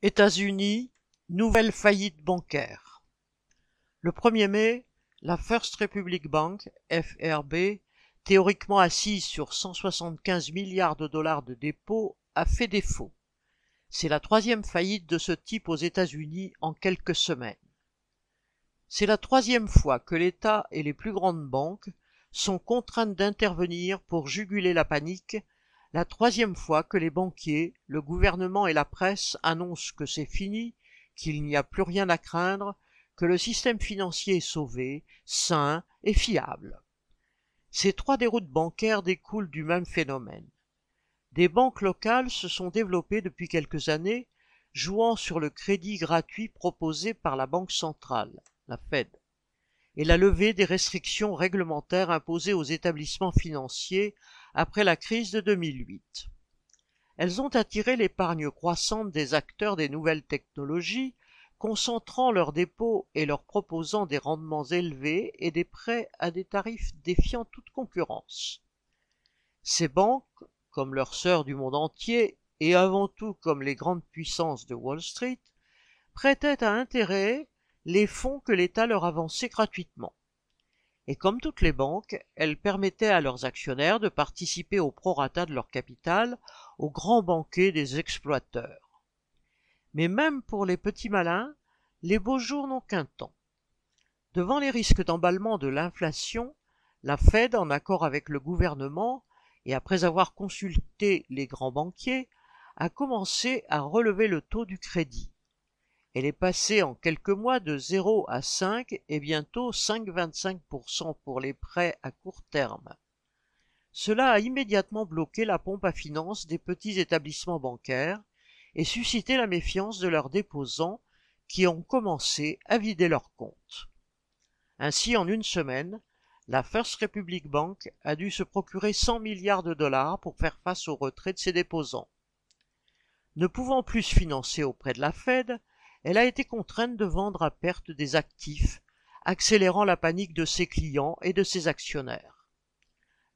États-Unis, nouvelle faillite bancaire. Le 1er mai, la First Republic Bank, FRB, théoriquement assise sur 175 milliards de dollars de dépôts, a fait défaut. C'est la troisième faillite de ce type aux États-Unis en quelques semaines. C'est la troisième fois que l'État et les plus grandes banques sont contraintes d'intervenir pour juguler la panique la troisième fois que les banquiers, le gouvernement et la presse annoncent que c'est fini, qu'il n'y a plus rien à craindre, que le système financier est sauvé, sain et fiable. Ces trois déroutes bancaires découlent du même phénomène. Des banques locales se sont développées depuis quelques années, jouant sur le crédit gratuit proposé par la Banque centrale, la Fed, et la levée des restrictions réglementaires imposées aux établissements financiers après la crise de 2008. Elles ont attiré l'épargne croissante des acteurs des nouvelles technologies, concentrant leurs dépôts et leur proposant des rendements élevés et des prêts à des tarifs défiant toute concurrence. Ces banques, comme leurs sœurs du monde entier, et avant tout comme les grandes puissances de Wall Street, prêtaient à intérêt les fonds que l'État leur avançait gratuitement et comme toutes les banques, elles permettaient à leurs actionnaires de participer au prorata de leur capital au grand banquet des exploiteurs. Mais même pour les petits malins, les beaux jours n'ont qu'un temps. Devant les risques d'emballement de l'inflation, la Fed, en accord avec le gouvernement, et après avoir consulté les grands banquiers, a commencé à relever le taux du crédit. Elle est passée en quelques mois de 0 à 5 et bientôt 5,25% pour les prêts à court terme. Cela a immédiatement bloqué la pompe à finances des petits établissements bancaires et suscité la méfiance de leurs déposants qui ont commencé à vider leurs comptes. Ainsi, en une semaine, la First Republic Bank a dû se procurer 100 milliards de dollars pour faire face au retrait de ses déposants. Ne pouvant plus se financer auprès de la Fed, elle a été contrainte de vendre à perte des actifs, accélérant la panique de ses clients et de ses actionnaires.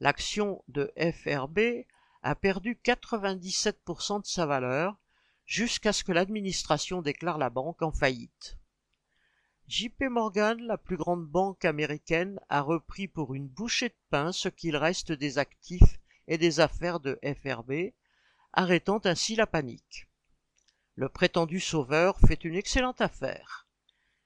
L'action de FRB a perdu 97% de sa valeur jusqu'à ce que l'administration déclare la banque en faillite. JP Morgan, la plus grande banque américaine, a repris pour une bouchée de pain ce qu'il reste des actifs et des affaires de FRB, arrêtant ainsi la panique. Le prétendu sauveur fait une excellente affaire.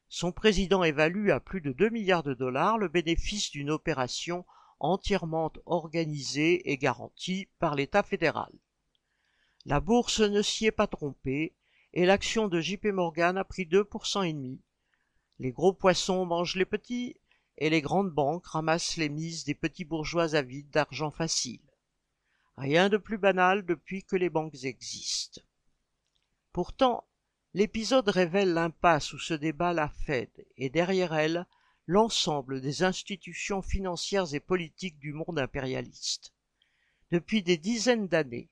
Son président évalue à plus de 2 milliards de dollars le bénéfice d'une opération entièrement organisée et garantie par l'État fédéral. La bourse ne s'y est pas trompée et l'action de JP Morgan a pris 2% et demi. Les gros poissons mangent les petits et les grandes banques ramassent les mises des petits bourgeois avides d'argent facile. Rien de plus banal depuis que les banques existent. Pourtant, l'épisode révèle l'impasse où se débat la Fed et derrière elle l'ensemble des institutions financières et politiques du monde impérialiste. Depuis des dizaines d'années,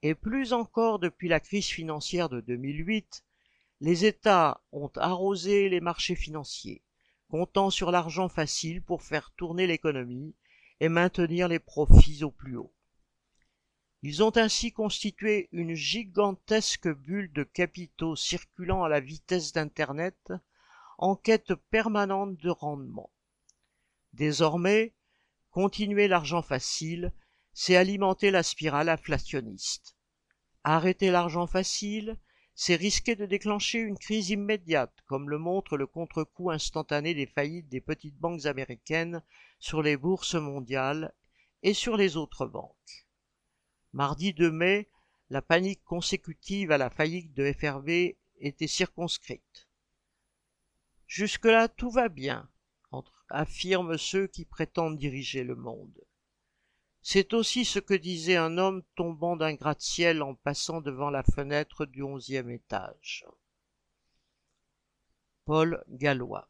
et plus encore depuis la crise financière de 2008, les États ont arrosé les marchés financiers, comptant sur l'argent facile pour faire tourner l'économie et maintenir les profits au plus haut. Ils ont ainsi constitué une gigantesque bulle de capitaux circulant à la vitesse d'Internet en quête permanente de rendement. Désormais, continuer l'argent facile, c'est alimenter la spirale inflationniste. Arrêter l'argent facile, c'est risquer de déclencher une crise immédiate, comme le montre le contre-coup instantané des faillites des petites banques américaines sur les bourses mondiales et sur les autres banques. Mardi 2 mai, la panique consécutive à la faillite de FRB était circonscrite. Jusque-là, tout va bien, affirment ceux qui prétendent diriger le monde. C'est aussi ce que disait un homme tombant d'un gratte-ciel en passant devant la fenêtre du onzième étage. Paul Gallois